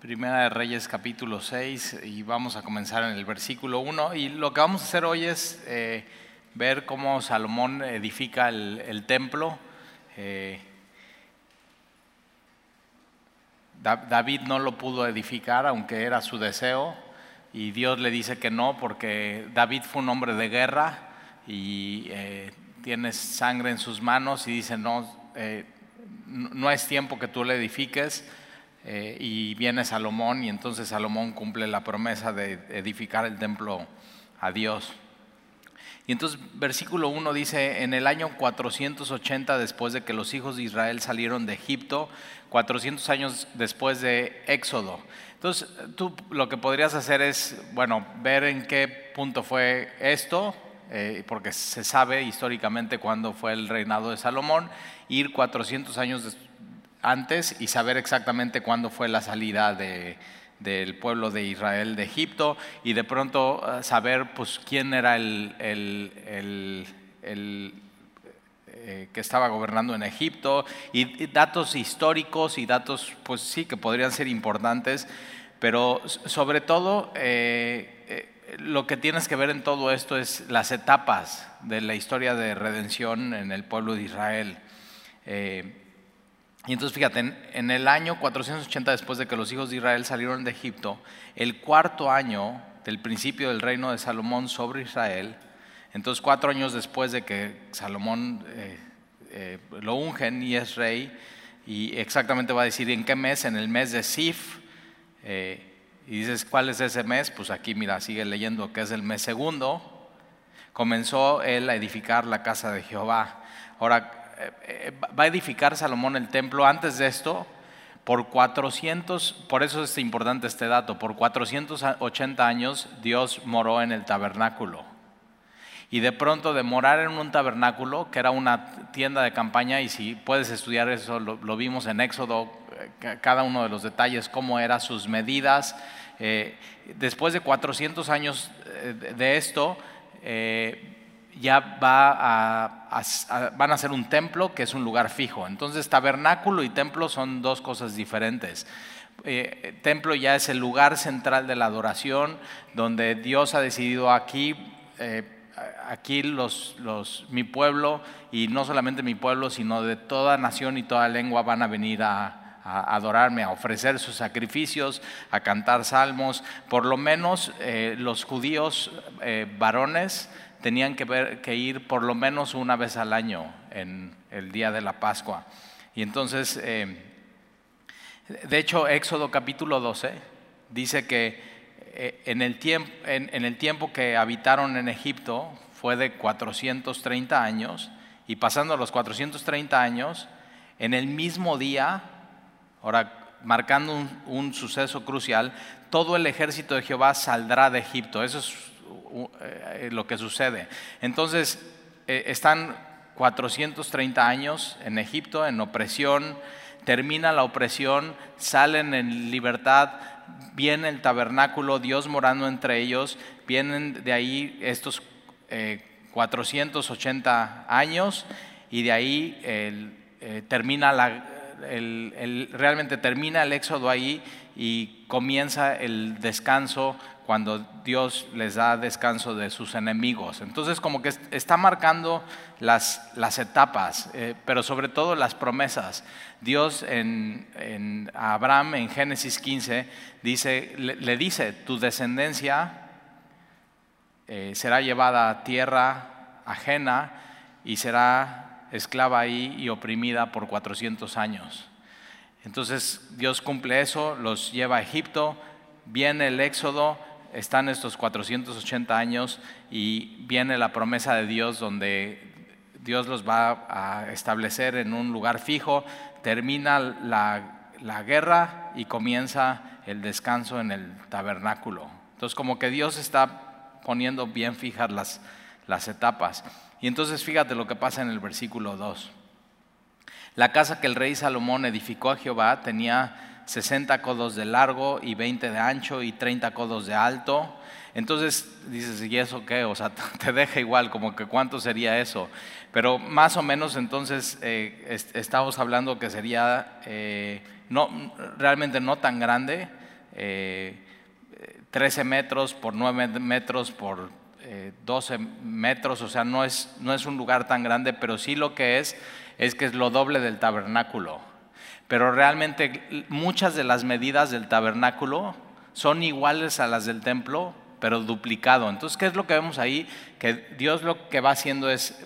Primera de Reyes capítulo 6 y vamos a comenzar en el versículo 1 y lo que vamos a hacer hoy es eh, ver cómo Salomón edifica el, templo. Eh, Da- David no lo pudo edificar aunque era su deseo y Dios le dice que no porque David fue un hombre de guerra y eh, tiene sangre en sus manos y dice no, no no es tiempo que tú le edifiques eh, y viene Salomón y entonces Salomón cumple la promesa de edificar el templo a Dios. Y entonces versículo 1 dice, en el año 480 después de que los hijos de Israel salieron de Egipto, 400 años después de Éxodo. Entonces tú lo que podrías hacer es, bueno, ver en qué punto fue esto, eh, porque se sabe históricamente cuándo fue el reinado de Salomón, ir 400 años des- antes y saber exactamente cuándo fue la salida de, del pueblo de Israel de Egipto y de pronto eh, saber pues quién era el, el- el- eh, que estaba gobernando en Egipto y, datos históricos y datos pues sí que podrían ser importantes, pero sobre todo eh, lo que tienes que ver en todo esto es las etapas de la historia de redención en el pueblo de Israel. Y entonces fíjate, en, el año 480 después de que los hijos de Israel salieron de Egipto, el cuarto año del principio del reino de Salomón sobre Israel, entonces cuatro años después de que Salomón eh, eh, lo ungen y es rey, y exactamente va a decir en qué mes, en el mes de Sif, eh, y dices, ¿cuál es ese mes? Pues aquí, mira, sigue leyendo que es el mes segundo, comenzó él a edificar la casa de Jehová. Ahora, va a edificar Salomón el templo antes de esto por 400, por eso es importante este dato, por 480 años Dios moró en el tabernáculo. Y de pronto de morar en un tabernáculo, que era una tienda de campaña, y si puedes estudiar eso, lo, vimos en Éxodo, eh, ca- cada uno de los detalles, cómo eran sus medidas. Eh, después de 400 años eh, de esto, eh, ya van a ser un templo que es un lugar fijo. Entonces, tabernáculo y templo son dos cosas diferentes. Eh, templo ya es el lugar central de la adoración, donde Dios ha decidido aquí, eh, aquí los, mi pueblo, y no solamente mi pueblo, sino de toda nación y toda lengua van a venir a, a adorarme, a ofrecer sus sacrificios, a cantar salmos. Por lo menos eh, los judíos eh, varones tenían que, ver, que ir por lo menos una vez al año en el día de la Pascua. Y entonces, eh, de hecho, Éxodo capítulo 12 dice que eh, en el, tiempo, en, el tiempo que habitaron en Egipto fue de 430 años, y pasando los 430 años, en el mismo día, ahora marcando un, un suceso crucial, todo el ejército de Jehová saldrá de Egipto. Eso es lo que sucede. Entonces, eh, están 430 años en Egipto, en opresión, termina la opresión, salen en libertad, viene el tabernáculo, Dios morando entre ellos, vienen de ahí estos eh, 480 años y de ahí eh, termina la, realmente termina el éxodo ahí y comienza el descanso cuando Dios les da descanso de sus enemigos. Entonces como que está marcando las, las etapas, eh, pero sobre todo las promesas. Dios en, en Abraham en Génesis 15 dice, le, dice, tu descendencia eh, será llevada a tierra ajena y será esclava ahí y oprimida por 400 años. Entonces Dios cumple eso, los lleva a Egipto, viene el éxodo, están estos 480 años y viene la promesa de Dios donde Dios los va a establecer en un lugar fijo, termina la, la guerra y comienza el descanso en el tabernáculo. Entonces como que Dios está poniendo bien fijas las, las etapas. Y entonces fíjate lo que pasa en el versículo 2. La casa que el rey Salomón edificó a Jehová tenía 60 codos de largo y 20 de ancho y 30 codos de alto. Entonces dices, ¿y eso qué? O sea, te deja igual, como que cuánto sería eso. Pero más o menos entonces eh, est estamos hablando que sería eh, no, realmente no tan grande, 13 metros por 9 metros por 12 metros, o sea, no es, no es un lugar tan grande, pero sí lo que es es que es lo doble del tabernáculo. Pero realmente muchas de las medidas del tabernáculo son iguales a las del templo, pero duplicado. Entonces, ¿qué es lo que vemos ahí? Que Dios lo que va haciendo es,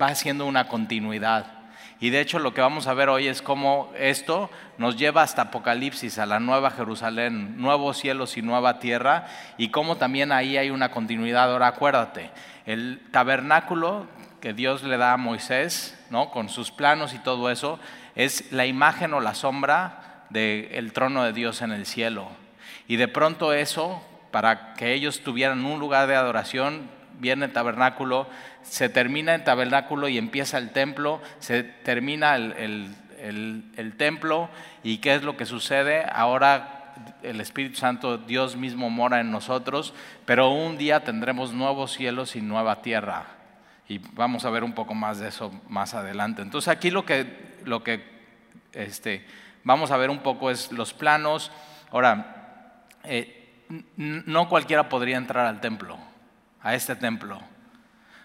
va haciendo una continuidad. Y de hecho lo que vamos a ver hoy es cómo esto nos lleva hasta Apocalipsis, a la nueva Jerusalén, nuevos cielos y nueva tierra, y cómo también ahí hay una continuidad. Ahora acuérdate, el tabernáculo que Dios le da a Moisés, ¿no? con sus planos y todo eso, es la imagen o la sombra del trono de Dios en el cielo. Y de pronto eso, para que ellos tuvieran un lugar de adoración, viene el tabernáculo, se termina el tabernáculo y empieza el templo, se termina el, templo y qué es lo que sucede. Ahora el Espíritu Santo, Dios mismo mora en nosotros, pero un día tendremos nuevos cielos y nueva tierra. Y vamos a ver un poco más de eso más adelante. Entonces aquí lo que, lo que este, vamos a ver un poco es los planos. Ahora, eh, no cualquiera podría entrar al templo, a este templo.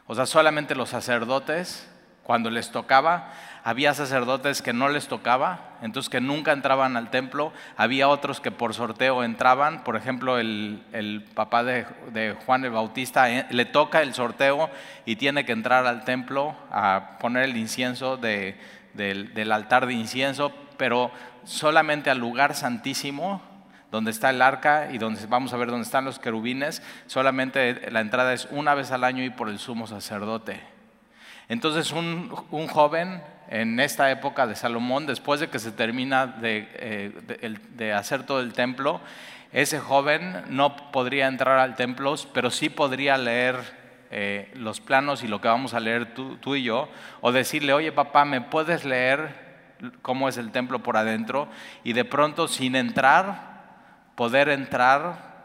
O sea, solamente los sacerdotes, cuando les tocaba, había sacerdotes que no les tocaba, entonces que nunca entraban al templo. Había otros que por sorteo entraban. Por ejemplo, el, papá de, Juan el Bautista eh, le toca el sorteo y tiene que entrar al templo a poner el incienso del, del altar de incienso, pero solamente al lugar santísimo donde está el arca y donde vamos a ver dónde están los querubines, solamente la entrada es una vez al año y por el sumo sacerdote. Entonces un, joven en esta época de Salomón, después de que se termina eh, de, hacer todo el templo, ese joven no podría entrar al templo, pero sí podría leer eh, los planos y lo que vamos a leer tú, tú, y yo, o decirle, oye papá, ¿me puedes leer cómo es el templo por adentro? Y de pronto, sin entrar, poder entrar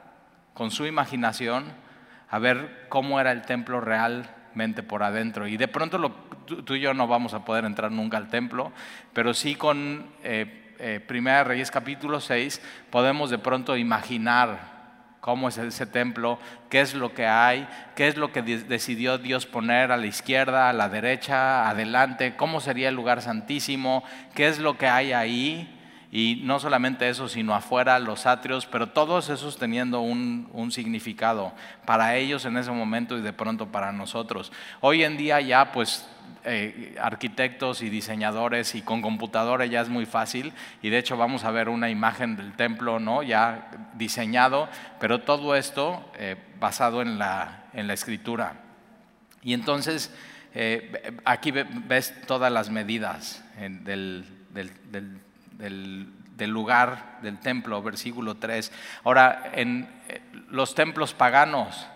con su imaginación a ver cómo era el templo realmente por adentro. Y de pronto tú, y yo no vamos a poder entrar nunca al templo, pero sí con eh, eh, Primera Reyes capítulo 6 podemos de pronto imaginar cómo es ese templo, qué es lo que hay, qué es lo que decidió Dios poner a la izquierda, a la derecha, adelante, cómo sería el lugar santísimo, qué es lo que hay ahí y no solamente eso, sino afuera los atrios, pero todos esos teniendo un, significado para ellos en ese momento y de pronto para nosotros. Hoy en día ya pues eh, arquitectos y diseñadores y con computadores ya es muy fácil y de hecho vamos a ver una imagen del templo ¿no? ya diseñado, pero todo esto eh, basado en la, en la escritura. Y entonces eh, aquí ves todas las medidas del, del, del del, lugar del templo, versículo 3. Ahora, en eh, los templos paganos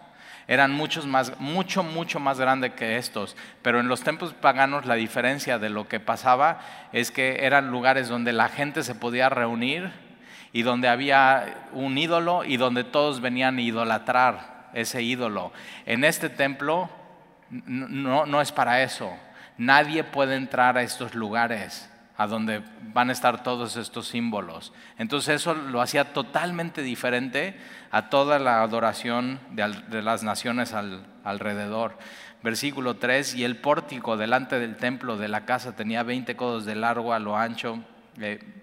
eran muchos más, mucho, mucho más grandes que estos, pero en los templos paganos la diferencia de lo que pasaba es que eran lugares donde la gente se podía reunir y donde había un ídolo y donde todos venían a idolatrar ese ídolo. En este templo no, no es para eso. Nadie puede entrar a estos lugares a donde van a estar todos estos símbolos. Entonces eso lo hacía totalmente diferente a toda la adoración de, las naciones alrededor. Versículo 3, y el pórtico delante del templo de la casa tenía 20 codos de largo a lo ancho. Eh,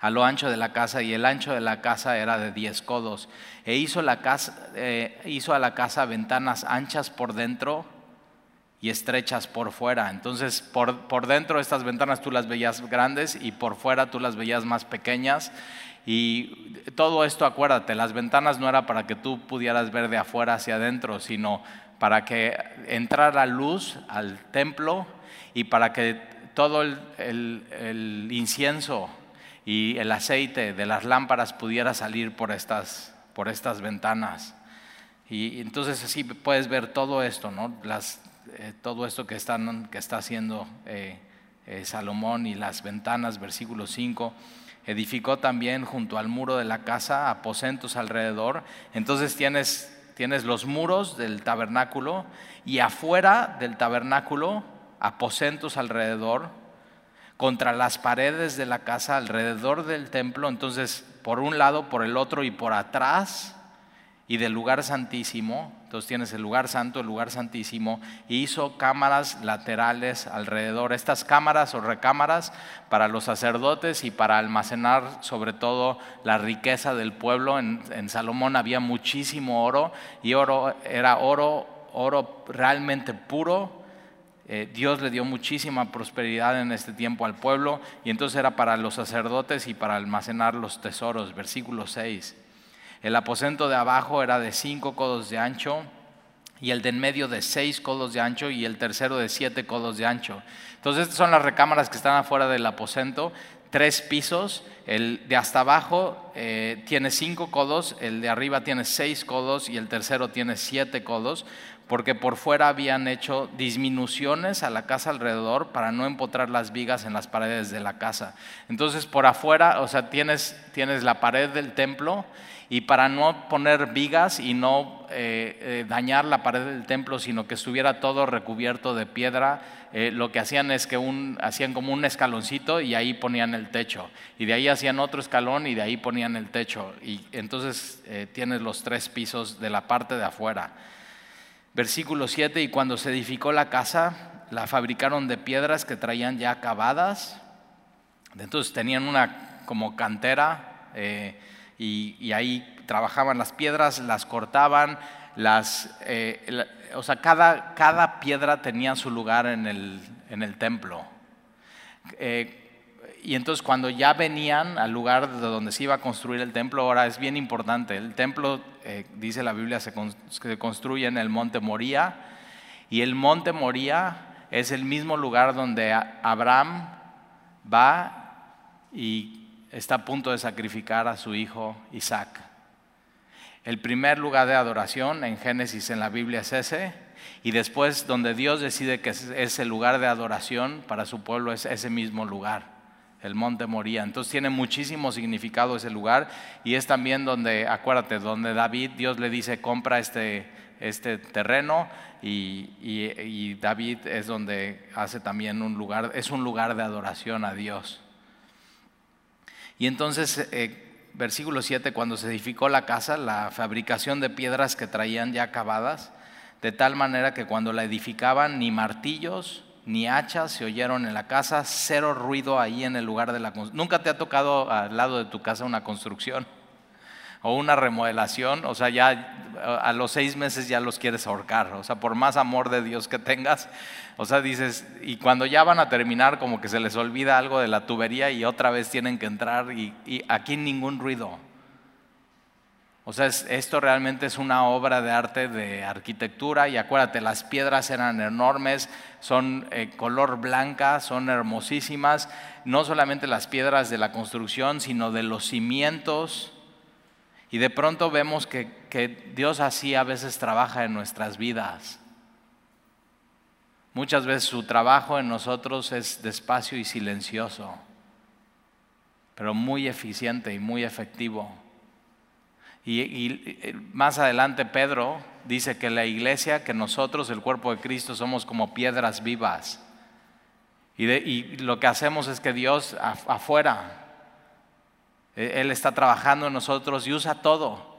a lo ancho de la casa y el ancho de la casa era de 10 codos. E hizo, la casa, eh, hizo a la casa ventanas anchas por dentro y estrechas por fuera. Entonces, por, por dentro estas ventanas tú las veías grandes y por fuera tú las veías más pequeñas. Y todo esto, acuérdate, las ventanas no era para que tú pudieras ver de afuera hacia adentro, sino para que entrara luz al templo y para que todo el, el, incienso y el aceite de las lámparas pudiera salir por estas, por estas ventanas. Y entonces así puedes ver todo esto, ¿no? Las, eh, todo esto que, están, que está haciendo eh, eh, Salomón y las ventanas, versículo 5. Edificó también junto al muro de la casa aposentos alrededor. Entonces tienes, tienes los muros del tabernáculo y afuera del tabernáculo aposentos alrededor contra las paredes de la casa alrededor del templo, entonces por un lado, por el otro y por atrás y del lugar santísimo, entonces tienes el lugar santo, el lugar santísimo, hizo cámaras laterales alrededor. Estas cámaras o recámaras para los sacerdotes y para almacenar sobre todo la riqueza del pueblo. En, en Salomón había muchísimo oro y oro era oro, oro realmente puro. Eh, Dios le dio muchísima prosperidad en este tiempo al pueblo y entonces era para los sacerdotes y para almacenar los tesoros. Versículo 6. El aposento de abajo era de cinco codos de ancho y el de en medio de seis codos de ancho y el tercero de siete codos de ancho. Entonces estas son las recámaras que están afuera del aposento, tres pisos, el de hasta abajo eh, tiene cinco codos, el de arriba tiene seis codos y el tercero tiene siete codos, porque por fuera habían hecho disminuciones a la casa alrededor para no empotrar las vigas en las paredes de la casa. Entonces por afuera, o sea, tienes, tienes la pared del templo y para no poner vigas y no eh, eh, dañar la pared del templo, sino que estuviera todo recubierto de piedra, eh, lo que hacían es que un, hacían como un escaloncito y ahí ponían el techo. Y de ahí hacían otro escalón y de ahí ponían el techo. Y entonces tienes los tres pisos de la parte de afuera. Versículo 7, y cuando se edificó la casa, la fabricaron de piedras que traían ya acabadas. Entonces tenían una como cantera y, ahí trabajaban las piedras, las cortaban, las, eh, o sea, cada, cada, piedra tenía su lugar en el, en el templo. Eh, y entonces cuando ya venían al lugar de donde se iba a construir el templo, ahora es bien importante, el templo, eh, dice la Biblia, se, se construye en el monte Moría, y el monte Moría es el mismo lugar donde Abraham va y está a punto de sacrificar a su hijo Isaac. El primer lugar de adoración en Génesis en la Biblia es ese, y después donde Dios decide que es el lugar de adoración para su pueblo es ese mismo lugar, el monte Moría. Entonces tiene muchísimo significado ese lugar y es también donde, acuérdate, donde David, Dios le dice, compra este, este terreno y, y David es donde hace también un lugar, es un lugar de adoración a Dios. Y entonces, eh, versículo 7, cuando se edificó la casa, la fabricación de piedras que traían ya acabadas, de tal manera que cuando la edificaban ni martillos ni hachas se oyeron en la casa, cero ruido ahí en el lugar de la construcción. ¿Nunca te ha tocado al lado de tu casa una construcción? O una remodelación, o sea, ya a los seis meses ya los quieres ahorcar, o sea, por más amor de Dios que tengas, o sea, dices, y cuando ya van a terminar como que se les olvida algo de la tubería y otra vez tienen que entrar y, aquí ningún ruido. O sea, esto realmente es una obra de arte de arquitectura y acuérdate, las piedras eran enormes, son eh, color blanca, son hermosísimas, no solamente las piedras de la construcción, sino de los cimientos y de pronto vemos que, Dios así a veces trabaja en nuestras vidas. Muchas veces su trabajo en nosotros es despacio y silencioso, pero muy eficiente y muy efectivo. Y, más adelante Pedro dice que la iglesia, que nosotros, el cuerpo de Cristo, somos como piedras vivas. Y, lo que hacemos es que Dios afuera eh, Él está trabajando en nosotros y usa todo.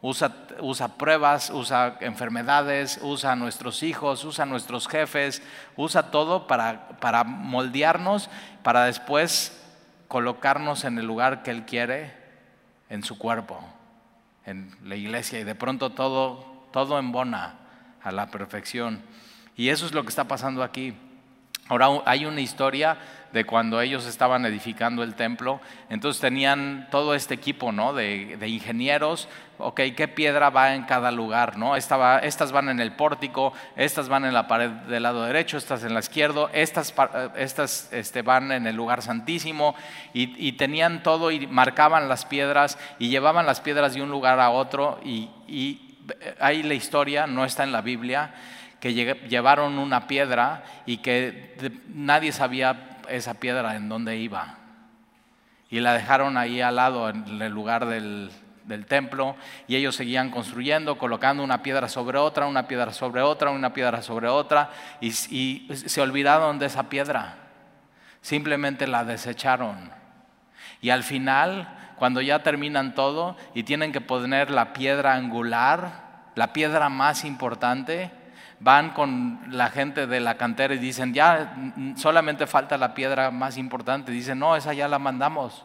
Usa, pruebas, usa enfermedades, usa a nuestros hijos, usa a nuestros jefes, usa todo para, para moldearnos, para después colocarnos en el lugar que Él quiere en su cuerpo, en la iglesia. Y de pronto todo, todo embona a la perfección. Y eso es lo que está pasando aquí. Ahora hay una historia de cuando ellos estaban edificando el templo, entonces tenían todo este equipo ¿no? de, ingenieros, ok, ¿qué piedra va en cada lugar? ¿no? estas van en el pórtico, estas van en la pared del lado derecho, estas en la izquierda, estas, estas este, van en el lugar santísimo y, tenían todo y marcaban las piedras y llevaban las piedras de un lugar a otro y, y ahí la historia, no está en la Biblia, que llevaron una piedra y que nadie sabía esa piedra en dónde iba. Y la dejaron ahí al lado, en el lugar del, templo, y ellos seguían construyendo, colocando una piedra sobre otra, una piedra sobre otra, una piedra sobre otra, y, se olvidaron de esa piedra. simplemente la desecharon. Y al final, cuando ya terminan todo y tienen que poner la piedra angular, la piedra más importante, van con la gente de la cantera y dicen, ya solamente falta la piedra más importante. Dicen, no, esa ya la mandamos.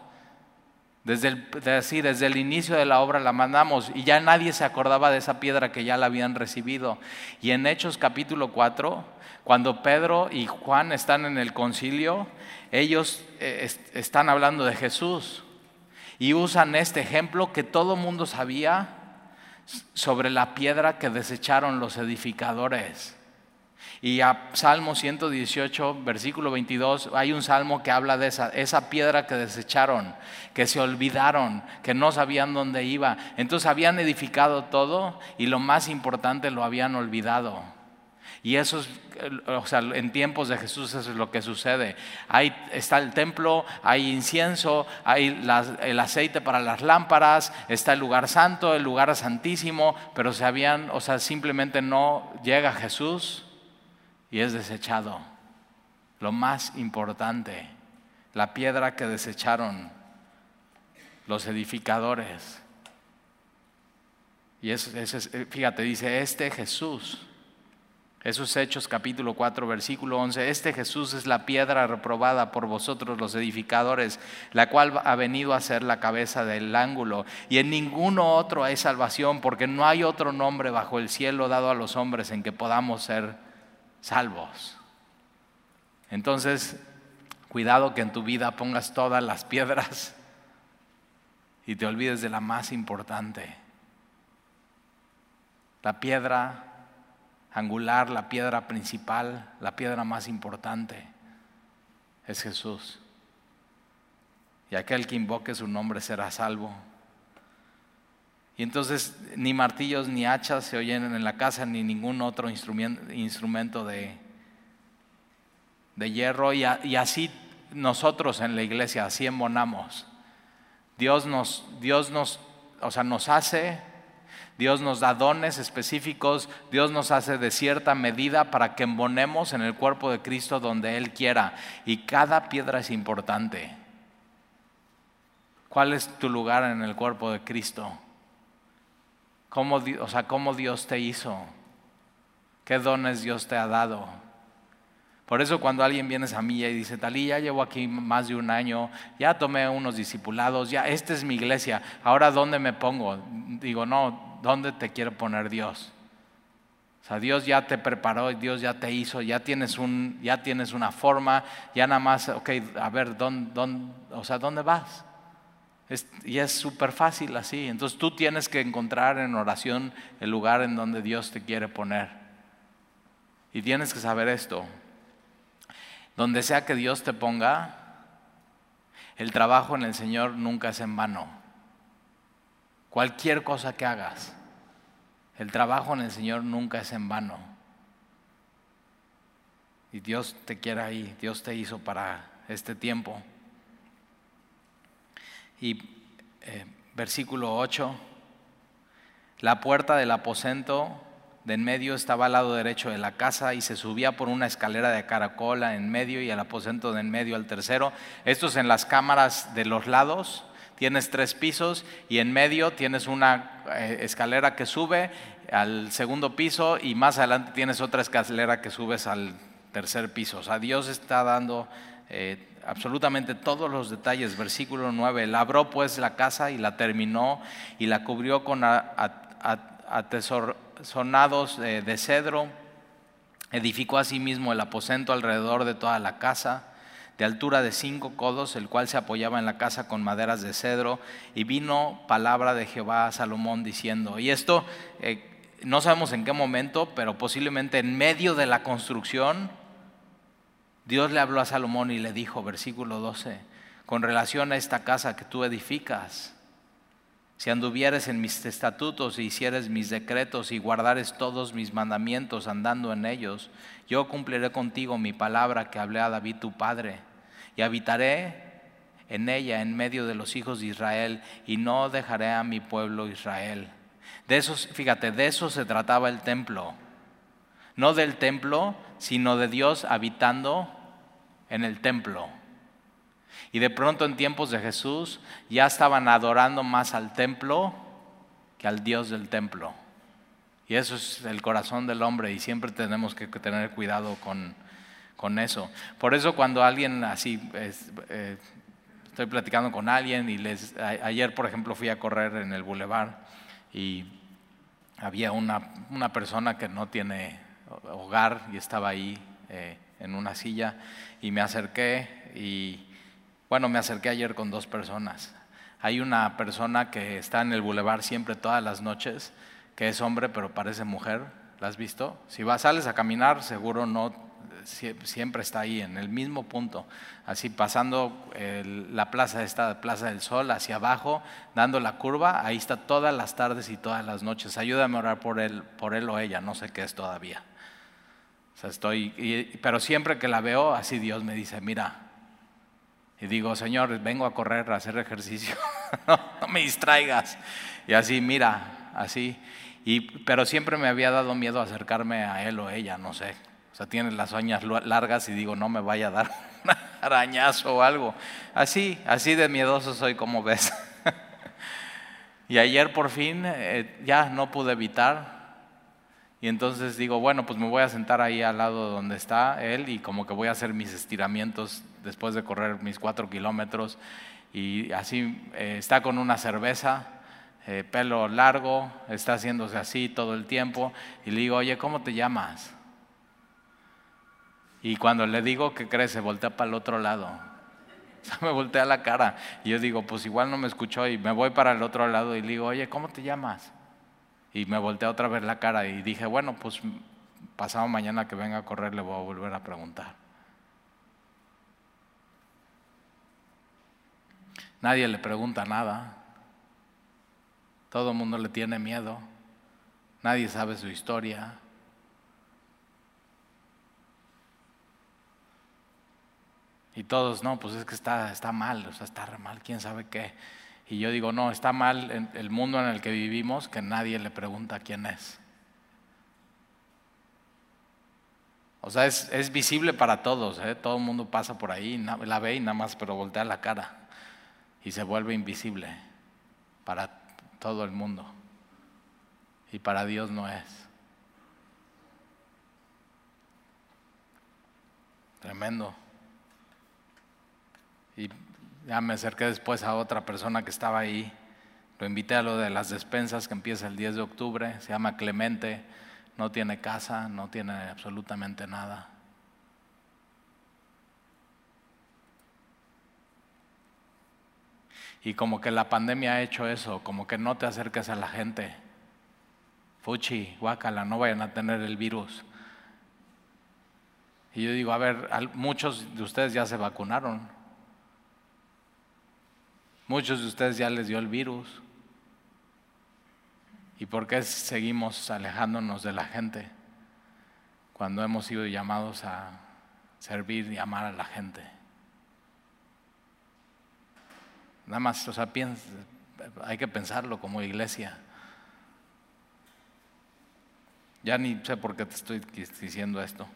Desde el, desde el inicio de la obra la mandamos y ya nadie se acordaba de esa piedra que ya la habían recibido. Y en Hechos capítulo 4, cuando Pedro y Juan están en el concilio, ellos eh, están hablando de Jesús y usan este ejemplo que todo mundo sabía sobre la piedra que desecharon los edificadores. Y a Salmo 118, versículo 22, hay un salmo que habla de esa, esa piedra que desecharon, que se olvidaron, que no sabían dónde iba. Entonces habían edificado todo y lo más importante lo habían olvidado. Y eso es, o sea, en tiempos de Jesús eso es lo que sucede. Ahí está el templo, hay incienso, hay el aceite para las lámparas, está el lugar santo, el lugar santísimo, pero se habían, o sea, simplemente no llega Jesús y es desechado. Lo más importante, la piedra que desecharon los edificadores. Y eso, fíjate, dice, este Jesús esos Hechos capítulo 4 versículo 11, este Jesús es la piedra reprobada por vosotros los edificadores, la cual ha venido a ser la cabeza del ángulo, y en ninguno otro hay salvación, porque no hay otro nombre bajo el cielo dado a los hombres en que podamos ser salvos. Entonces, cuidado que en tu vida pongas todas las piedras y te olvides de la más importante. La piedra angular, la piedra principal, la piedra más importante, es Jesús. Y aquel que invoque su nombre será salvo. Y entonces ni martillos ni hachas se oyen en la casa, ni ningún otro instrumento de, de hierro. Y, y, así nosotros en la iglesia, así embonamos. Dios nos, Dios nos, o sea, nos hace Dios nos da dones específicos, Dios nos hace de cierta medida para que embonemos en el cuerpo de Cristo donde Él quiera. Y cada piedra es importante. ¿Cuál es tu lugar en el cuerpo de Cristo? ¿Cómo, o sea, ¿cómo Dios te hizo? ¿Qué dones Dios te ha dado? Por eso cuando alguien viene a mí y dice, Talí, ya llevo aquí más de un año, ya tomé unos discipulados, ya esta es mi iglesia, ahora ¿dónde me pongo? Digo, no, ¿dónde te quiere poner Dios? O sea, Dios ya te preparó, Dios ya te hizo, ya tienes, un, ya tienes una forma, ya nada más, ok, a ver, ¿dónde, o sea, ¿dónde vas? y es súper fácil así. Entonces tú tienes que encontrar en oración el lugar en donde Dios te quiere poner. Y tienes que saber esto. Donde sea que Dios te ponga, el trabajo en el Señor nunca es en vano. Cualquier cosa que hagas, el trabajo en el Señor nunca es en vano. Y Dios te quiere ahí, Dios te hizo para este tiempo. Y eh, versículo 8, la puerta del aposento de en medio estaba al lado derecho de la casa y se subía por una escalera de caracola en medio y el aposento de en medio al tercero. Esto es en las cámaras de los lados. Tienes tres pisos y en medio tienes una eh, escalera que sube al segundo piso y más adelante tienes otra escalera que subes al tercer piso. O sea, Dios está dando eh, absolutamente todos los detalles. Versículo 9, labró pues la casa y la terminó y la cubrió con atesor sonados de cedro. Edificó asimismo el aposento alrededor de toda la casa, de altura de cinco codos, el cual se apoyaba en la casa con maderas de cedro. Y vino palabra de Jehová a Salomón diciendo, y esto eh, no sabemos en qué momento, pero posiblemente en medio de la construcción, Dios le habló a Salomón y le dijo, versículo 12, con relación a esta casa que tú edificas, si anduvieres en mis estatutos y hicieres mis decretos y guardares todos mis mandamientos andando en ellos, yo cumpliré contigo mi palabra que hablé a David tu padre, y habitaré en ella en medio de los hijos de Israel, y no dejaré a mi pueblo Israel. De eso, fíjate, de eso se trataba el templo. No del templo, sino de Dios habitando en el templo. Y de pronto en tiempos de Jesús ya estaban adorando más al templo que al Dios del templo. Y eso es el corazón del hombre y siempre tenemos que tener cuidado con, con eso. Por eso cuando alguien así, eh, estoy platicando con alguien y les, ayer por ejemplo fui a correr en el bulevar y había una, una persona que no tiene hogar y estaba ahí eh, en una silla y me acerqué y bueno, me acerqué ayer con dos personas. Hay una persona que está en el bulevar siempre todas las noches, que es hombre pero parece mujer. ¿La has visto? Si vas, sales a caminar, seguro no, siempre está ahí, en el mismo punto. Así pasando la plaza, esta Plaza del Sol, hacia abajo, dando la curva, ahí está todas las tardes y todas las noches. Ayúdame a orar por él, por él o ella, no sé qué es todavía. O sea, estoy, pero siempre que la veo, así Dios me dice, mira, y digo, Señor, vengo a correr, a hacer ejercicio, no, me distraigas. Y así, mira, así. Y, pero siempre me había dado miedo acercarme a él o ella, no sé. Sea, tiene las uñas largas y digo, no me vaya a dar un arañazo o algo. Así, así de miedoso soy como ves. y ayer por fin eh, ya no pude evitar y entonces digo, bueno, pues me voy a sentar ahí al lado donde está él y como que voy a hacer mis estiramientos después de correr mis cuatro kilómetros. Y así eh, está con una cerveza, eh, pelo largo, está haciéndose así todo el tiempo. Y le digo, oye, ¿cómo te llamas? Y cuando le digo que cree, se voltea para el otro lado. O sea, me voltea la cara. Y yo digo, pues igual no me escuchó y me voy para el otro lado y le digo, oye, ¿cómo te llamas? Y me volteé otra vez la cara y dije, bueno, pues pasado mañana que venga a correr le voy a volver a preguntar. Nadie le pregunta nada. Todo el mundo le tiene miedo. Nadie sabe su historia. Y todos, no, pues es que está, está mal, o sea, está mal, quién sabe qué. Y yo digo, no, está mal el mundo en el que vivimos que nadie le pregunta quién es. O sea, es, visible para todos, ¿eh? todo el mundo pasa por ahí, la ve y nada más, pero voltea la cara y se vuelve invisible para todo el mundo. Y para Dios no es. Tremendo. Y ya me acerqué después a otra persona que estaba ahí. Lo invité a lo de las despensas que empieza el 10 de octubre. Se llama Clemente. No tiene casa, no tiene absolutamente nada. Y como que la pandemia ha hecho eso, como que no te acerques a la gente. Fuchi, guácala, no vayan a tener el virus. Y yo digo, a ver, muchos de ustedes ya se vacunaron. Muchos de ustedes ya les dio el virus. ¿Y por qué seguimos alejándonos de la gente cuando hemos sido llamados a servir y amar a la gente? Nada más, o sea, hay que pensarlo como iglesia. Ya ni sé por qué te estoy diciendo esto.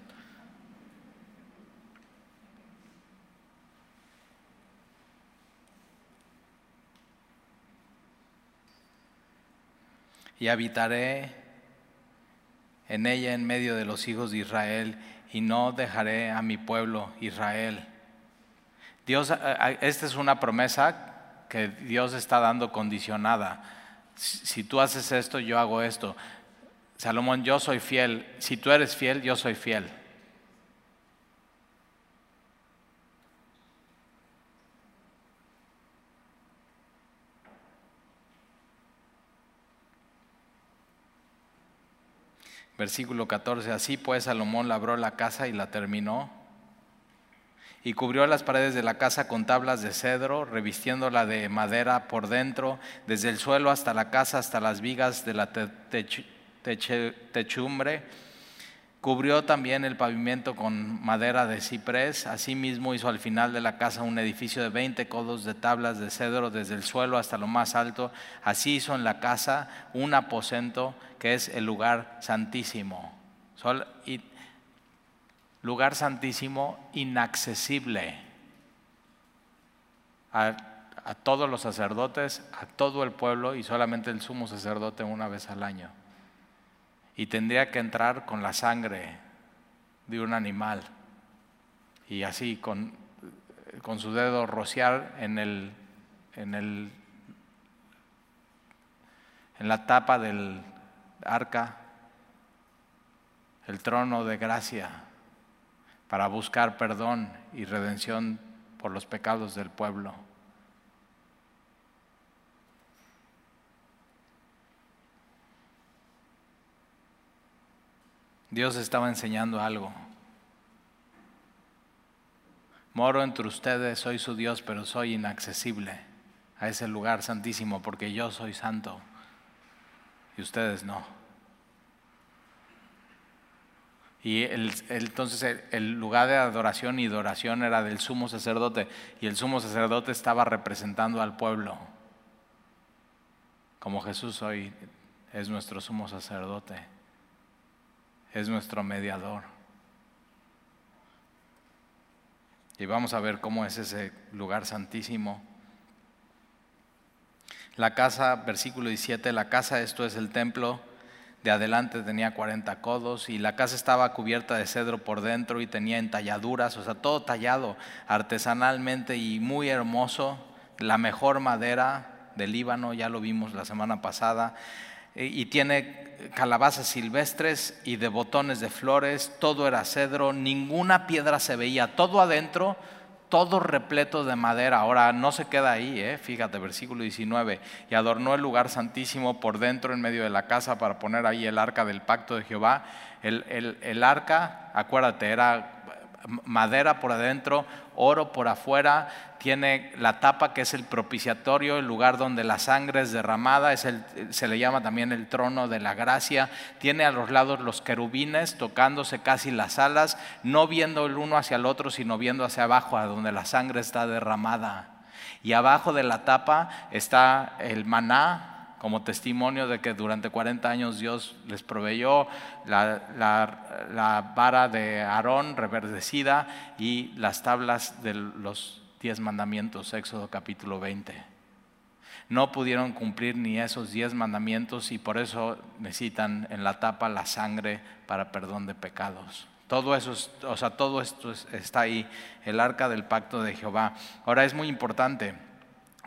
Y habitaré en ella en medio de los hijos de Israel y no dejaré a mi pueblo Israel. Dios, esta es una promesa que Dios está dando condicionada. Si tú haces esto, yo hago esto. Salomón, yo soy fiel. Si tú eres fiel, yo soy fiel. Versículo 14, así pues Salomón labró la casa y la terminó y cubrió las paredes de la casa con tablas de cedro, revistiéndola de madera por dentro, desde el suelo hasta la casa, hasta las vigas de la techumbre Cubrió también el pavimento con madera de ciprés. Asimismo hizo al final de la casa un edificio de 20 codos de tablas de cedro desde el suelo hasta lo más alto. Así hizo en la casa un aposento que es el lugar santísimo. Lugar santísimo inaccesible. a, a todos los sacerdotes, a todo el pueblo y solamente el sumo sacerdote una vez al año. Y tendría que entrar con la sangre de un animal y así con, con su dedo rociar en el, en el en la tapa del arca, el trono de gracia, para buscar perdón y redención por los pecados del pueblo. Dios estaba enseñando algo. Moro entre ustedes, soy su Dios, pero soy inaccesible a ese lugar santísimo porque yo soy santo y ustedes no. Y entonces el, lugar de adoración y adoración era del sumo sacerdote y el sumo sacerdote estaba representando al pueblo. Como Jesús hoy es nuestro sumo sacerdote, es nuestro mediador. Y vamos a ver cómo es ese lugar santísimo. La casa, versículo 17, la casa, esto es el templo, de adelante tenía 40 codos y la casa estaba cubierta de cedro por dentro y tenía entalladuras, o sea, todo tallado artesanalmente y muy hermoso, la mejor madera del Líbano, ya lo vimos la semana pasada, y tiene calabazas silvestres y de botones de flores, todo era cedro, ninguna piedra se veía, todo adentro todo repleto de madera. Ahora no se queda ahí, ¿eh? fíjate, versículo 19. Y adornó el lugar santísimo por dentro en medio de la casa para poner ahí el arca del pacto de Jehová. El, el arca, acuérdate, era madera por adentro, oro por afuera, tiene la tapa que es el propiciatorio, el lugar donde la sangre es derramada, es el, se le llama también el trono de la gracia, tiene a los lados los querubines tocándose casi las alas, no viendo el uno hacia el otro, sino viendo hacia abajo, a donde la sangre está derramada. Y abajo de la tapa está el maná, como testimonio de que durante 40 años Dios les proveyó la, vara de Aarón reverdecida y las tablas de los diez mandamientos, Éxodo capítulo 20. No pudieron cumplir ni esos diez mandamientos y por eso necesitan en la tapa la sangre para perdón de pecados. Todo eso, o sea, todo esto está ahí, el arca del pacto de Jehová. Ahora es muy importante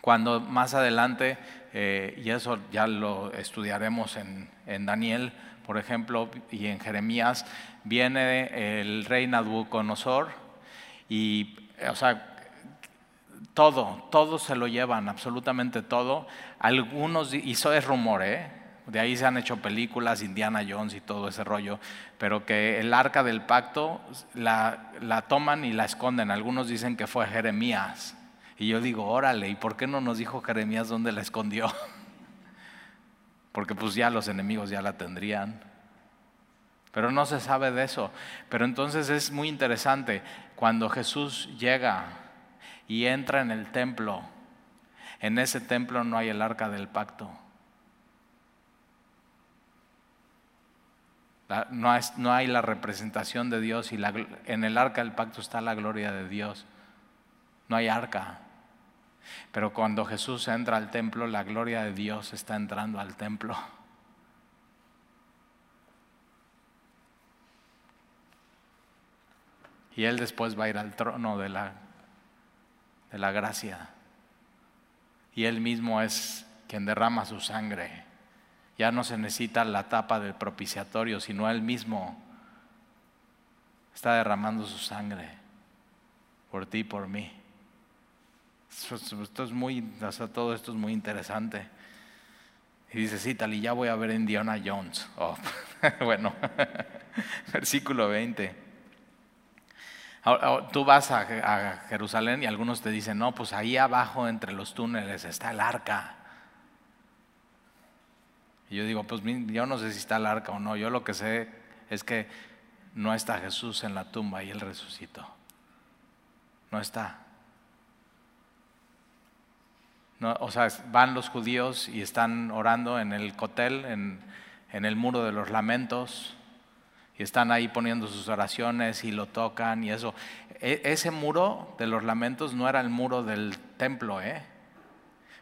cuando más adelante, eh, y eso ya lo estudiaremos en, Daniel, por ejemplo, y en Jeremías, viene el rey Nabucodonosor y, o sea, todo, todo se lo llevan, absolutamente todo. Algunos, y eso es rumor, ¿eh? De ahí se han hecho películas, Indiana Jones y todo ese rollo, pero que el arca del pacto la, la toman y la esconden. Algunos dicen que fue Jeremías, y yo digo, órale, ¿y por qué no nos dijo Jeremías dónde la escondió? Porque pues ya los enemigos ya la tendrían. Pero no se sabe de eso. Pero entonces es muy interesante, cuando Jesús llega y entra en el templo, en ese templo no hay el arca del pacto. No, hay la representación de Dios y en el arca del pacto está la gloria de Dios. No hay arca. Pero cuando Jesús entra al templo, la gloria de Dios está entrando al templo. Y Él después va a ir al trono de la, de la gracia. Y Él mismo es quien derrama su sangre. Ya no se necesita la tapa del propiciatorio, sino Él mismo está derramando su sangre por ti y por mí. Esto es muy, todo esto es muy interesante. Y dice, sí, tal, y ya voy a ver Indiana Jones. Oh, bueno, versículo 20. Tú vas a, Jerusalén y algunos te dicen, no, pues ahí abajo entre los túneles está el arca. Y yo digo, pues yo no sé si está el arca o no, yo lo que sé es que no está Jesús en la tumba y él resucitó. No está o sea, van los judíos y están orando en el cotel, en, el muro de los lamentos, y están ahí poniendo sus oraciones y lo tocan y eso. E, ese muro de los lamentos no era el muro del templo, ¿eh?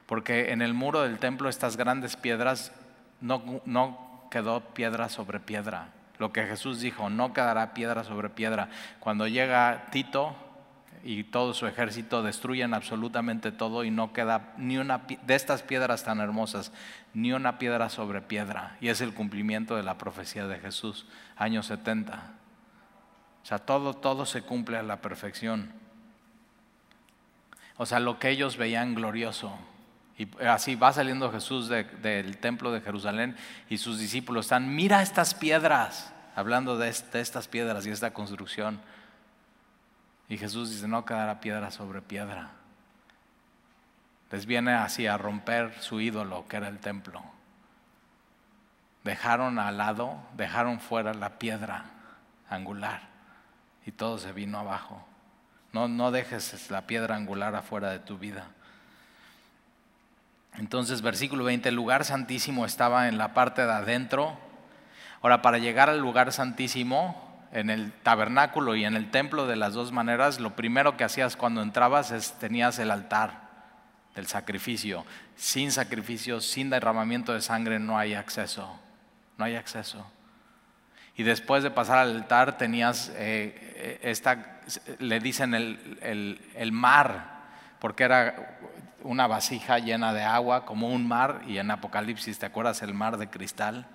Porque en el muro del templo estas grandes piedras no, no quedó piedra sobre piedra. Lo que Jesús dijo, no quedará piedra sobre piedra. Cuando llega Tito y todo su ejército destruyen absolutamente todo y no queda ni una de estas piedras tan hermosas, ni una piedra sobre piedra. Y es el cumplimiento de la profecía de Jesús, años 70. O sea, todo, todo se cumple a la perfección. O sea, lo que ellos veían glorioso. Y así va saliendo Jesús del templo de Jerusalén y sus discípulos están, mira estas piedras, hablando de, de estas piedras y esta construcción. Y Jesús dice, no quedará piedra sobre piedra les viene así a romper su ídolo que era el templo. Dejaron al lado, dejaron fuera la piedra angular y todo se vino abajo. No, no dejes la piedra angular afuera de tu vida. Entonces, versículo 20, el lugar santísimo estaba en la parte de adentro. Ahora, para llegar al lugar santísimo, en el tabernáculo y en el templo de las dos maneras, lo primero que hacías cuando entrabas es tenías el altar del sacrificio. Sin sacrificio, sin derramamiento de sangre no hay acceso. No hay acceso. Y después de pasar al altar tenías eh, esta, le dicen el, el mar, porque era una vasija llena de agua, como un mar, y en Apocalipsis, ¿te acuerdas el mar de cristal?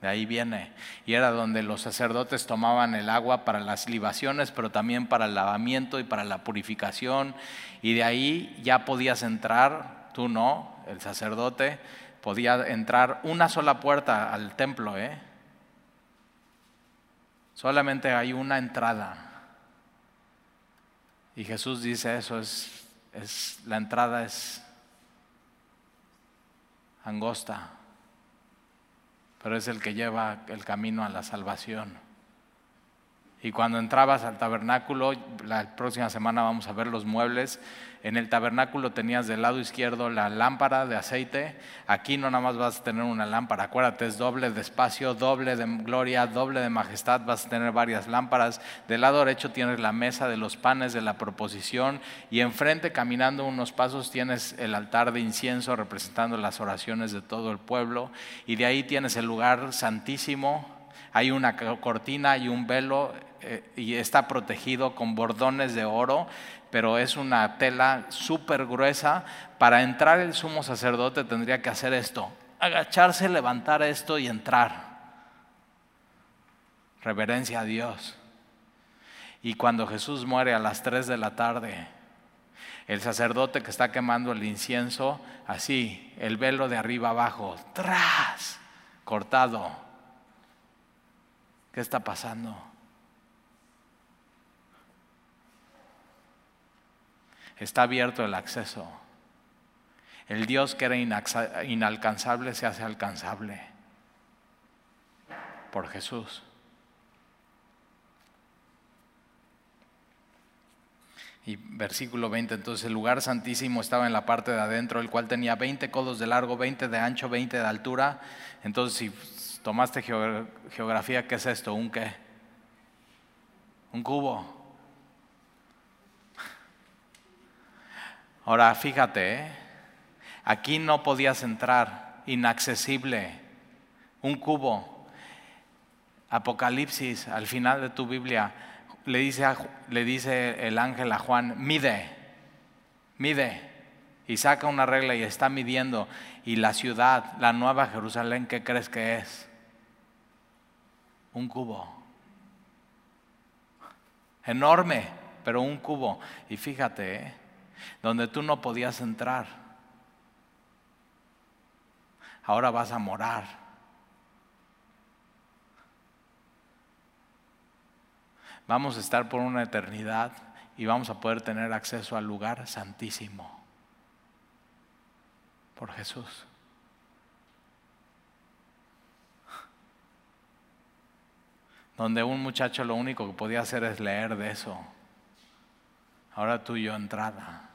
De ahí viene. Y era donde los sacerdotes tomaban el agua para las libaciones, pero también para el lavamiento y para la purificación. Y de ahí ya podías entrar, tú no, el sacerdote, podía entrar una sola puerta al templo. ¿eh? Solamente hay una entrada. Y Jesús dice eso, es, es, la entrada es angosta pero es el que lleva el camino a la salvación. Y cuando entrabas al tabernáculo, la próxima semana vamos a ver los muebles, en el tabernáculo tenías del lado izquierdo la lámpara de aceite. Aquí no nada más vas a tener una lámpara, acuérdate, es doble de espacio, doble de gloria, doble de majestad, vas a tener varias lámparas. Del lado derecho tienes la mesa de los panes de la proposición y enfrente, caminando unos pasos, tienes el altar de incienso representando las oraciones de todo el pueblo. Y de ahí tienes el lugar santísimo. Hay una cortina y un velo eh, y está protegido con bordones de oro pero es una tela súper gruesa. Para entrar el sumo sacerdote tendría que hacer esto, agacharse, levantar esto y entrar. Reverencia a Dios. Y cuando Jesús muere a las 3 de la tarde, el sacerdote que está quemando el incienso, así, el velo de arriba abajo, tras, cortado. ¿Qué está pasando? Está abierto el acceso. El Dios que era inalcanzable se hace alcanzable por Jesús. Y versículo 20, entonces el lugar santísimo estaba en la parte de adentro, el cual tenía 20 codos de largo, 20 de ancho, 20 de altura. Entonces si tomaste geografía, ¿qué es esto? ¿Un qué? Un cubo. Ahora fíjate, ¿eh? aquí no podías entrar, inaccesible, un cubo. Apocalipsis, al final de tu Biblia, le dice, le dice el ángel a Juan, mide, mide. Y saca una regla y está midiendo. Y la ciudad, la nueva Jerusalén, ¿qué crees que es? Un cubo. Enorme, pero un cubo. Y fíjate, ¿eh? Donde tú no podías entrar. Ahora vas a morar. Vamos a estar por una eternidad y vamos a poder tener acceso al lugar santísimo por Jesús. Donde un muchacho lo único que podía hacer es leer de eso. Ahora tú y yo entrada.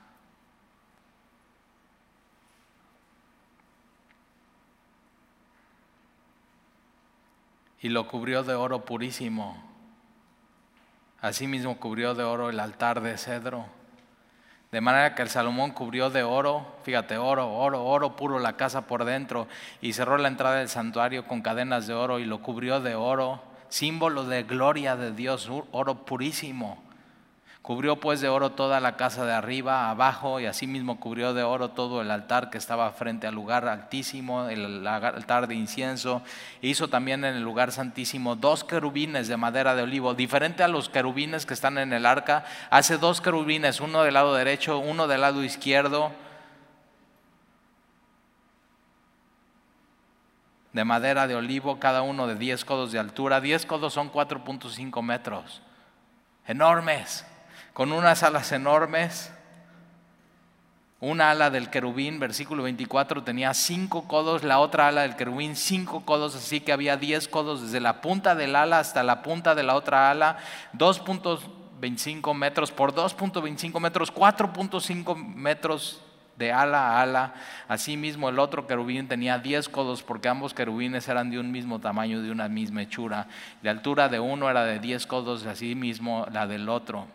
Y lo cubrió de oro purísimo. Asimismo cubrió de oro el altar de cedro. De manera que el Salomón cubrió de oro, fíjate, oro, oro, oro puro la casa por dentro y cerró la entrada del santuario con cadenas de oro y lo cubrió de oro, símbolo de gloria de Dios, oro purísimo. Cubrió pues de oro toda la casa de arriba, abajo, y asimismo cubrió de oro todo el altar que estaba frente al lugar altísimo, el altar de incienso. hizo también en el lugar santísimo dos querubines de madera de olivo, diferente a los querubines que están en el arca. Hace dos querubines, uno del lado derecho, uno del lado izquierdo. de madera de olivo, cada uno de 10 codos de altura. 10 codos son 4.5 metros. Enormes con unas alas enormes. Una ala del querubín, versículo 24, tenía cinco codos, la otra ala del querubín cinco codos, así que había diez codos desde la punta del ala hasta la punta de la otra ala, 2.25 metros por 2.25 metros, 4.5 metros de ala a ala. Asimismo, el otro querubín tenía diez codos porque ambos querubines eran de un mismo tamaño, de una misma hechura. La altura de uno era de diez codos, así mismo la del otro.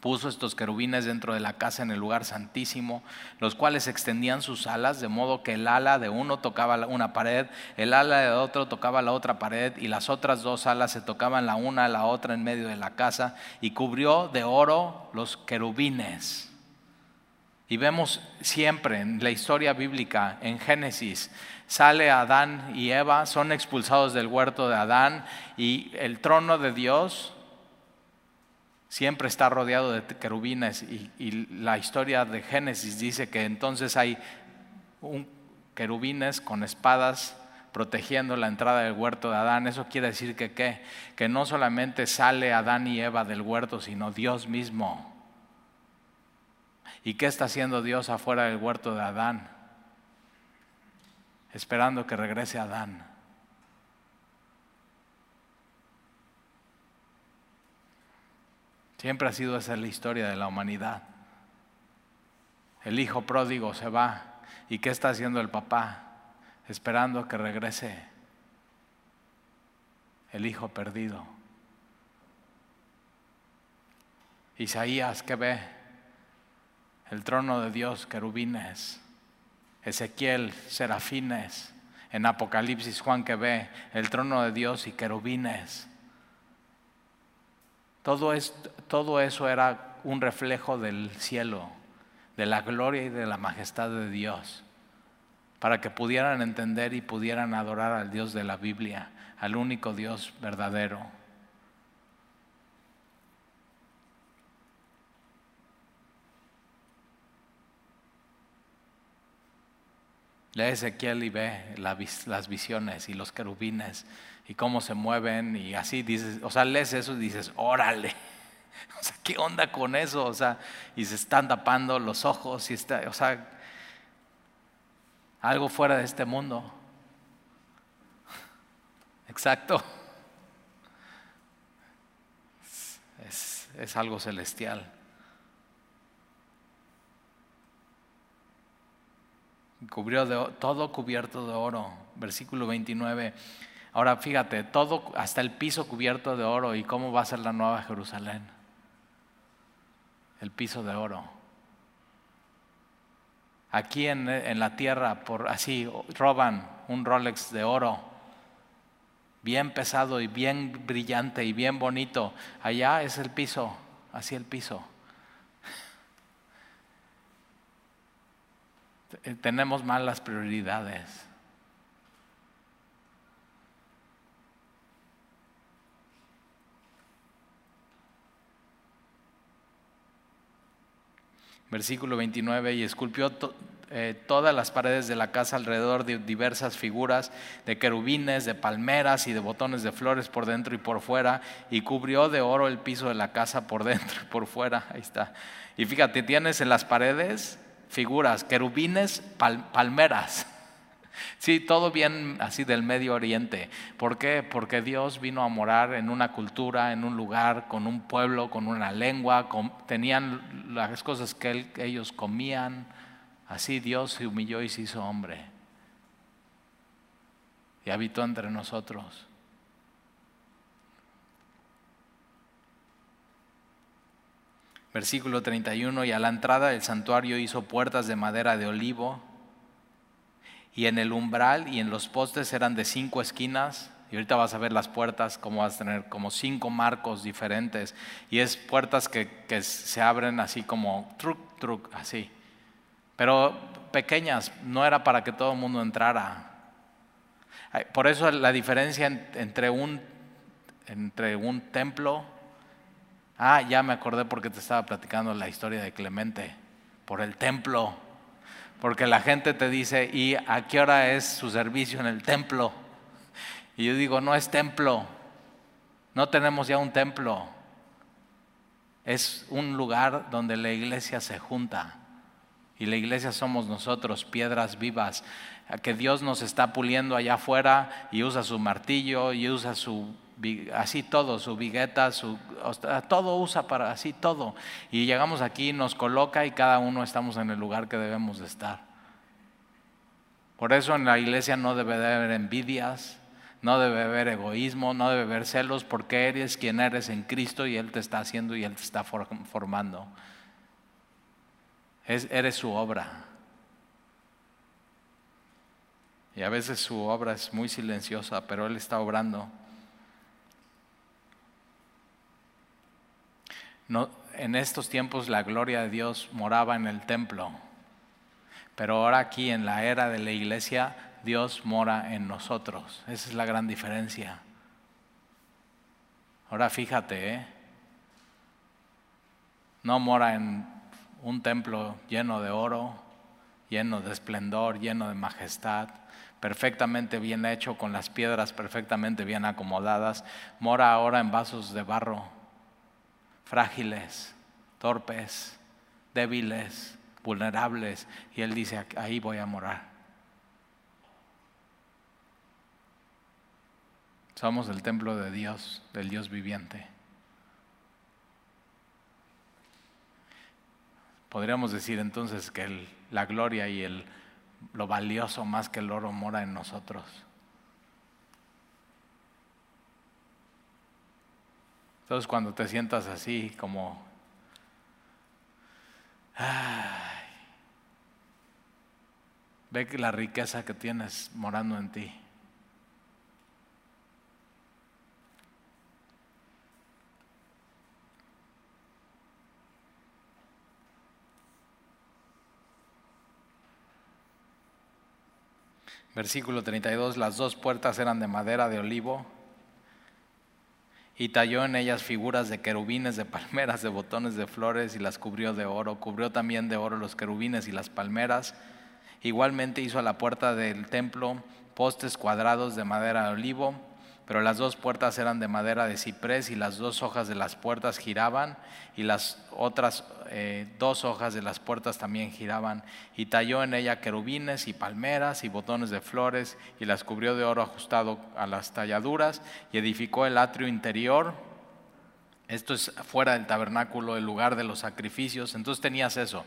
Puso estos querubines dentro de la casa en el lugar santísimo, los cuales extendían sus alas, de modo que el ala de uno tocaba una pared, el ala de otro tocaba la otra pared, y las otras dos alas se tocaban la una a la otra en medio de la casa, y cubrió de oro los querubines. Y vemos siempre en la historia bíblica, en Génesis, sale Adán y Eva, son expulsados del huerto de Adán, y el trono de Dios siempre está rodeado de querubines y, la historia de Génesis dice que entonces hay un querubines con espadas protegiendo la entrada del huerto de Adán. Eso quiere decir que ¿qué? que no solamente sale Adán y Eva del huerto, sino Dios mismo. ¿Y qué está haciendo Dios afuera del huerto de Adán? Esperando que regrese Adán. Siempre ha sido esa la historia de la humanidad. El hijo pródigo se va. ¿Y qué está haciendo el papá? Esperando que regrese el hijo perdido. Isaías, ¿qué ve? El trono de Dios, querubines. Ezequiel, serafines. En Apocalipsis, Juan, que ve? El trono de Dios y querubines. Todo, todo eso era un reflejo del cielo, de la gloria y de la majestad de Dios, para que pudieran entender y pudieran adorar al Dios de la Biblia, al único Dios verdadero. Lee Ezequiel y ve las visiones y los querubines y cómo se mueven y así dices, o sea, lees eso y dices, órale. O sea, ¿qué onda con eso? O sea, y se están tapando los ojos y está, o sea, algo fuera de este mundo. Exacto. Es, es algo celestial. Cubrió de, todo cubierto de oro. Versículo 29. Ahora fíjate, todo hasta el piso cubierto de oro. ¿Y cómo va a ser la nueva Jerusalén? El piso de oro. Aquí en, en la tierra, por así, roban un Rolex de oro, bien pesado y bien brillante y bien bonito. Allá es el piso, así el piso. Tenemos malas prioridades. Versículo 29, y esculpió eh, todas las paredes de la casa alrededor de diversas figuras de querubines, de palmeras y de botones de flores por dentro y por fuera, y cubrió de oro el piso de la casa por dentro y por fuera. Ahí está. Y fíjate, tienes en las paredes figuras, querubines, palmeras. Sí, todo bien así del Medio Oriente. ¿Por qué? Porque Dios vino a morar en una cultura, en un lugar, con un pueblo, con una lengua, tenían las cosas que ellos comían. Así Dios se humilló y se hizo hombre. Y habitó entre nosotros. Versículo 31, y a la entrada del santuario hizo puertas de madera de olivo, y en el umbral y en los postes eran de cinco esquinas, y ahorita vas a ver las puertas, como vas a tener como cinco marcos diferentes, y es puertas que, que se abren así como truc, truc, así, pero pequeñas, no era para que todo el mundo entrara. Por eso la diferencia entre un, entre un templo Ah, ya me acordé porque te estaba platicando la historia de Clemente, por el templo. Porque la gente te dice, ¿y a qué hora es su servicio en el templo? Y yo digo, no es templo, no tenemos ya un templo. Es un lugar donde la iglesia se junta. Y la iglesia somos nosotros, piedras vivas, que Dios nos está puliendo allá afuera y usa su martillo y usa su así todo, su vigueta, su, todo usa para así todo. Y llegamos aquí, nos coloca y cada uno estamos en el lugar que debemos de estar. Por eso en la iglesia no debe de haber envidias, no debe haber egoísmo, no debe haber celos, porque eres quien eres en Cristo y Él te está haciendo y Él te está formando. Es, eres su obra. Y a veces su obra es muy silenciosa, pero Él está obrando. En estos tiempos la gloria de Dios moraba en el templo, pero ahora aquí en la era de la iglesia Dios mora en nosotros. Esa es la gran diferencia. Ahora fíjate, ¿eh? no mora en un templo lleno de oro, lleno de esplendor, lleno de majestad, perfectamente bien hecho, con las piedras perfectamente bien acomodadas. Mora ahora en vasos de barro frágiles, torpes, débiles, vulnerables. Y Él dice, ahí voy a morar. Somos el templo de Dios, del Dios viviente. Podríamos decir entonces que la gloria y lo valioso más que el oro mora en nosotros. Entonces cuando te sientas así como, ve que la riqueza que tienes morando en ti. Versículo 32, las dos puertas eran de madera de olivo y talló en ellas figuras de querubines, de palmeras, de botones de flores y las cubrió de oro. Cubrió también de oro los querubines y las palmeras. Igualmente hizo a la puerta del templo postes cuadrados de madera de olivo pero las dos puertas eran de madera de ciprés y las dos hojas de las puertas giraban y las otras eh, dos hojas de las puertas también giraban y talló en ella querubines y palmeras y botones de flores y las cubrió de oro ajustado a las talladuras y edificó el atrio interior. Esto es fuera del tabernáculo, el lugar de los sacrificios. Entonces tenías eso,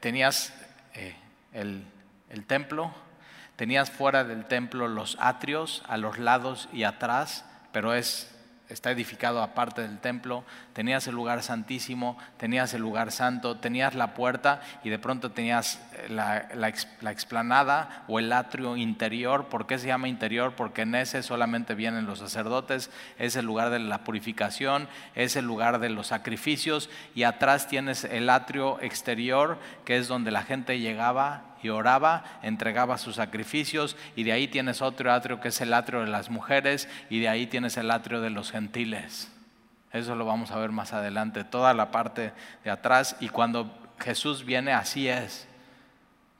tenías eh, el, el templo, Tenías fuera del templo los atrios a los lados y atrás, pero es está edificado aparte del templo, tenías el lugar santísimo, tenías el lugar santo, tenías la puerta y de pronto tenías eh, la, la, explanada o el atrio interior. ¿Por qué se llama interior? Porque en ese solamente vienen los sacerdotes, es el lugar de la purificación, es el lugar de los sacrificios y atrás tienes el atrio exterior, que es donde la gente llegaba y oraba, entregaba sus sacrificios y de ahí tienes otro atrio que es el atrio de las mujeres y de ahí tienes el atrio de los gentiles. Eso lo vamos a ver más adelante, toda la parte de atrás y cuando Jesús viene así es.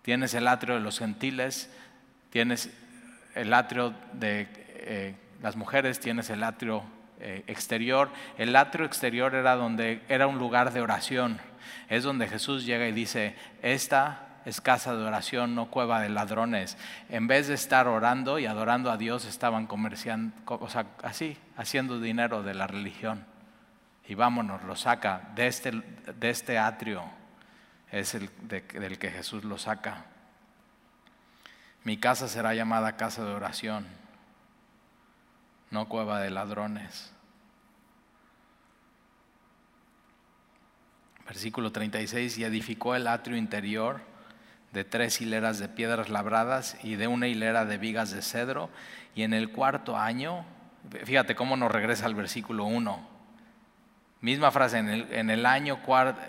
Tienes el atrio de los gentiles, tienes el atrio de eh, las mujeres, tienes el atrio eh, exterior. El atrio exterior era donde era un lugar de oración. Es donde Jesús llega y dice, esta es casa de oración, no cueva de ladrones. En vez de estar orando y adorando a Dios, estaban comerciando, o sea, así, haciendo dinero de la religión. Y vámonos, lo saca de este, de este atrio, es el del que Jesús lo saca. Mi casa será llamada casa de oración, no cueva de ladrones. Versículo 36, y edificó el atrio interior de tres hileras de piedras labradas y de una hilera de vigas de cedro. Y en el cuarto año, fíjate cómo nos regresa al versículo 1. Misma frase, en el, en el año,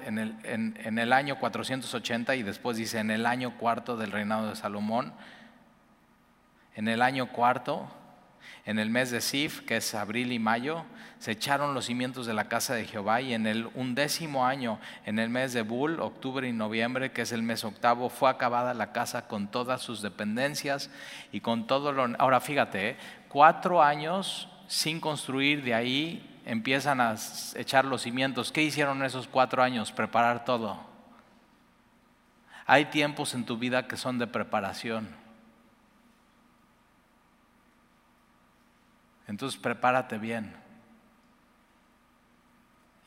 en, el, en el año 480 y después dice en el año cuarto del reinado de Salomón. En el año cuarto en el mes de Sif, que es abril y mayo, se echaron los cimientos de la casa de Jehová y en el undécimo año, en el mes de Bul, octubre y noviembre, que es el mes octavo, fue acabada la casa con todas sus dependencias y con todo lo... Ahora fíjate, ¿eh? cuatro años sin construir, de ahí empiezan a echar los cimientos. ¿Qué hicieron esos cuatro años? Preparar todo. Hay tiempos en tu vida que son de preparación. Entonces prepárate bien.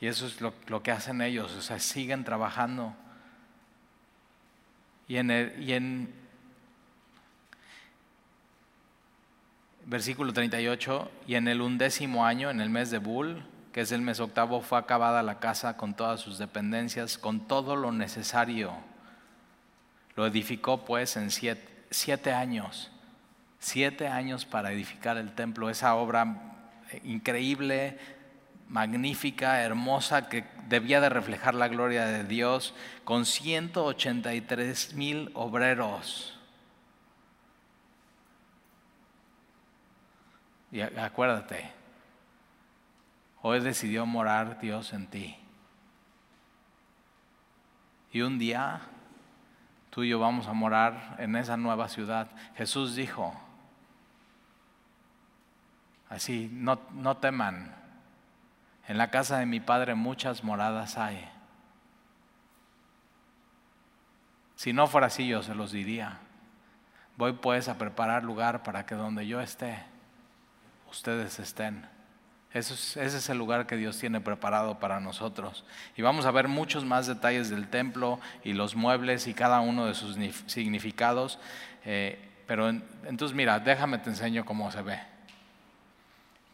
Y eso es lo, que hacen ellos, o sea, siguen trabajando. Y en, y en versículo 38, y en el undécimo año, en el mes de Bul, que es el mes octavo, fue acabada la casa con todas sus dependencias, con todo lo necesario. Lo edificó pues en siete años siete años para edificar el templo, esa obra increíble, magnífica, hermosa, que debía de reflejar la gloria de Dios, con 183 mil obreros. Y acuérdate, hoy decidió morar Dios en ti. Y un día tú y yo vamos a morar en esa nueva ciudad. Jesús dijo, Así, no, teman. En la casa de mi padre muchas moradas hay. Si no fuera así, yo se los diría. Voy pues a preparar lugar para que donde yo esté, ustedes estén. Ese es, el lugar que Dios tiene preparado para nosotros. Y vamos a ver muchos más detalles del templo y los muebles y cada uno de sus significados. Eh, pero entonces mira, déjame te enseño cómo se ve.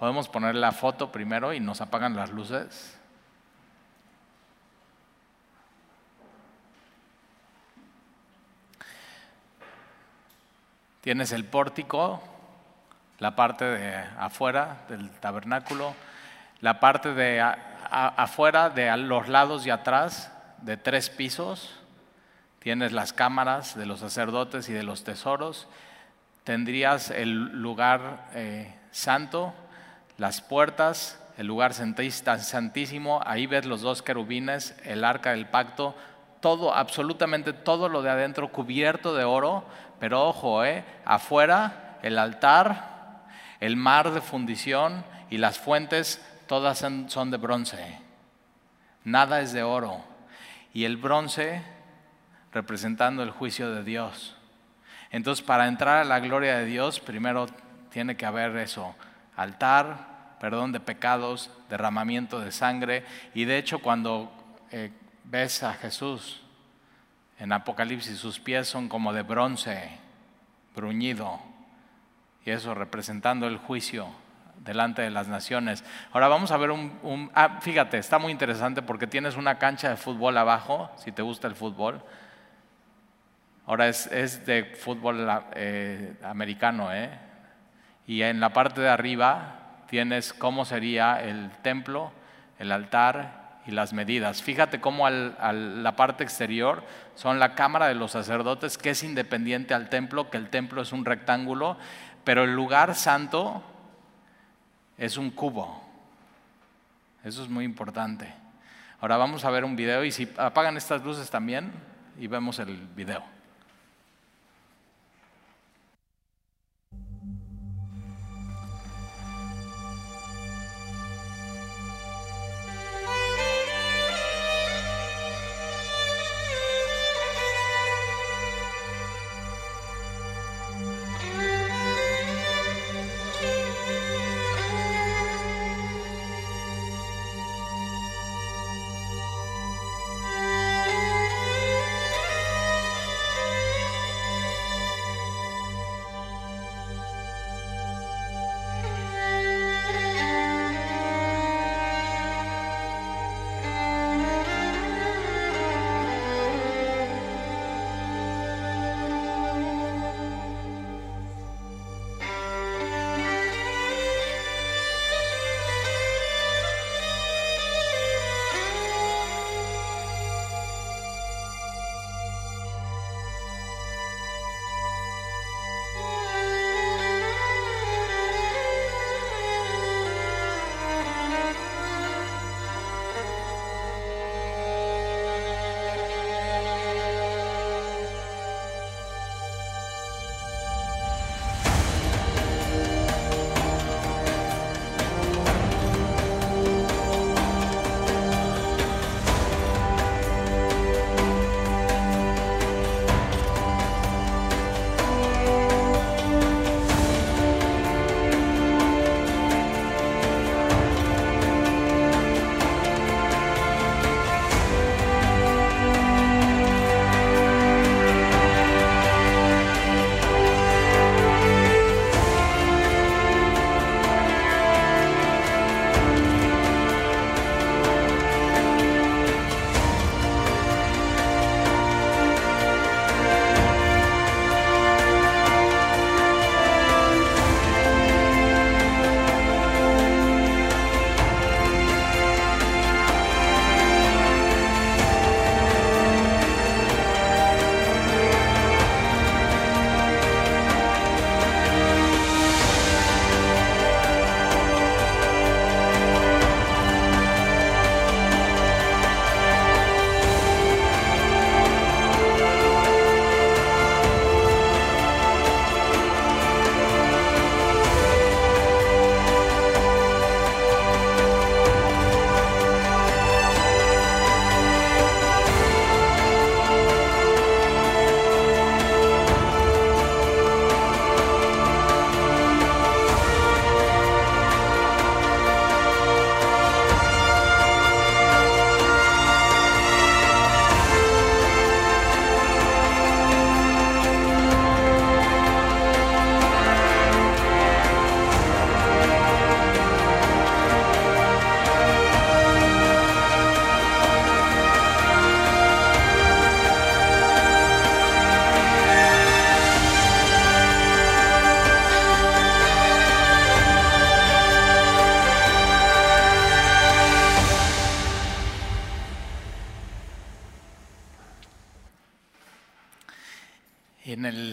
Podemos poner la foto primero y nos apagan las luces. Tienes el pórtico, la parte de afuera del tabernáculo, la parte de afuera, de los lados y atrás, de tres pisos. Tienes las cámaras de los sacerdotes y de los tesoros. Tendrías el lugar eh, santo las puertas, el lugar santísimo, ahí ves los dos querubines, el arca del pacto, todo, absolutamente todo lo de adentro cubierto de oro, pero ojo, eh, afuera el altar, el mar de fundición y las fuentes, todas son de bronce. Nada es de oro. Y el bronce representando el juicio de Dios. Entonces, para entrar a la gloria de Dios, primero tiene que haber eso, altar, perdón de pecados, derramamiento de sangre. Y de hecho cuando eh, ves a Jesús en Apocalipsis, sus pies son como de bronce, bruñido. Y eso representando el juicio delante de las naciones. Ahora vamos a ver un, ah, fíjate, está muy interesante porque tienes una cancha de fútbol abajo, si te gusta el fútbol. Ahora es, es de fútbol eh, americano, ¿eh? y en la parte de arriba tienes cómo sería el templo, el altar y las medidas. Fíjate cómo la parte exterior son la cámara de los sacerdotes, que es independiente al templo, que el templo es un rectángulo, pero el lugar santo es un cubo. Eso es muy importante. Ahora vamos a ver un video y si apagan estas luces también y vemos el video.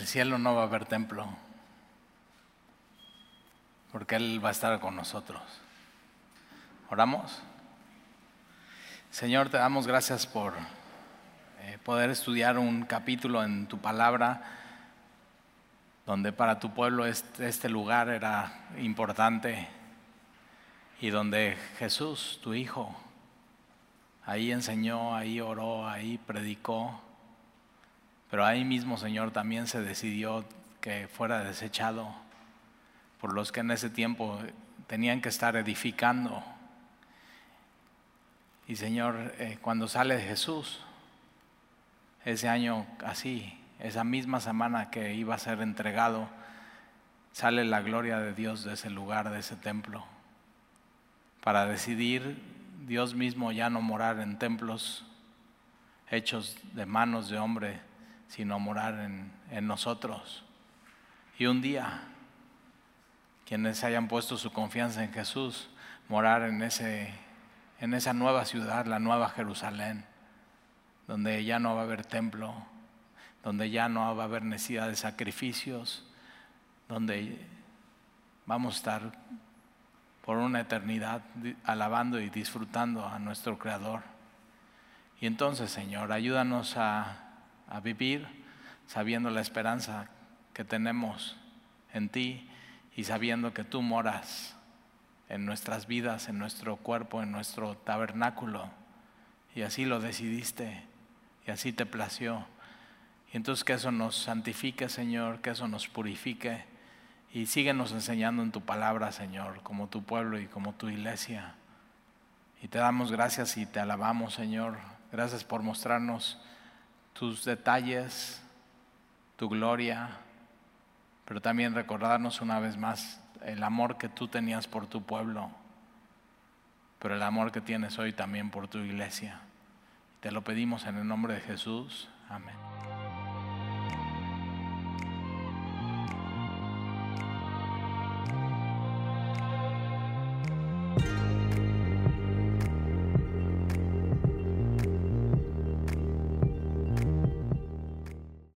Cielo no va a haber templo, porque Él va a estar con nosotros. ¿Oramos? Señor, te damos gracias por eh, poder estudiar un capítulo en tu palabra, donde para tu pueblo este, este lugar era importante y donde Jesús, tu Hijo, ahí enseñó, ahí oró, ahí predicó, pero ahí mismo, Señor, también se decidió que fuera desechado por los que en ese tiempo tenían que estar edificando. Y Señor, eh, cuando sale Jesús, ese año así, esa misma semana que iba a ser entregado, sale la gloria de Dios de ese lugar, de ese templo, para decidir Dios mismo ya no morar en templos hechos de manos de hombre, sino morar en, en nosotros. Y un día, quienes hayan puesto su confianza en Jesús, morar en, ese, en esa nueva ciudad, la nueva Jerusalén, donde ya no va a haber templo, donde ya no va a haber necesidad de sacrificios, donde vamos a estar por una eternidad alabando y disfrutando a nuestro Creador. Y entonces, Señor, ayúdanos a, a vivir sabiendo la esperanza que tenemos en ti y sabiendo que tú moras en nuestras vidas, en nuestro cuerpo, en nuestro tabernáculo. Y así lo decidiste y así te plació. Y entonces que eso nos santifique, Señor, que eso nos purifique y síguenos enseñando en tu palabra, Señor, como tu pueblo y como tu iglesia. Y te damos gracias y te alabamos, Señor. Gracias por mostrarnos tus detalles, tu gloria, pero también recordarnos una vez más el amor que tú tenías por tu pueblo, pero el amor que tienes hoy también por tu iglesia. Te lo pedimos en el nombre de Jesús. Amén.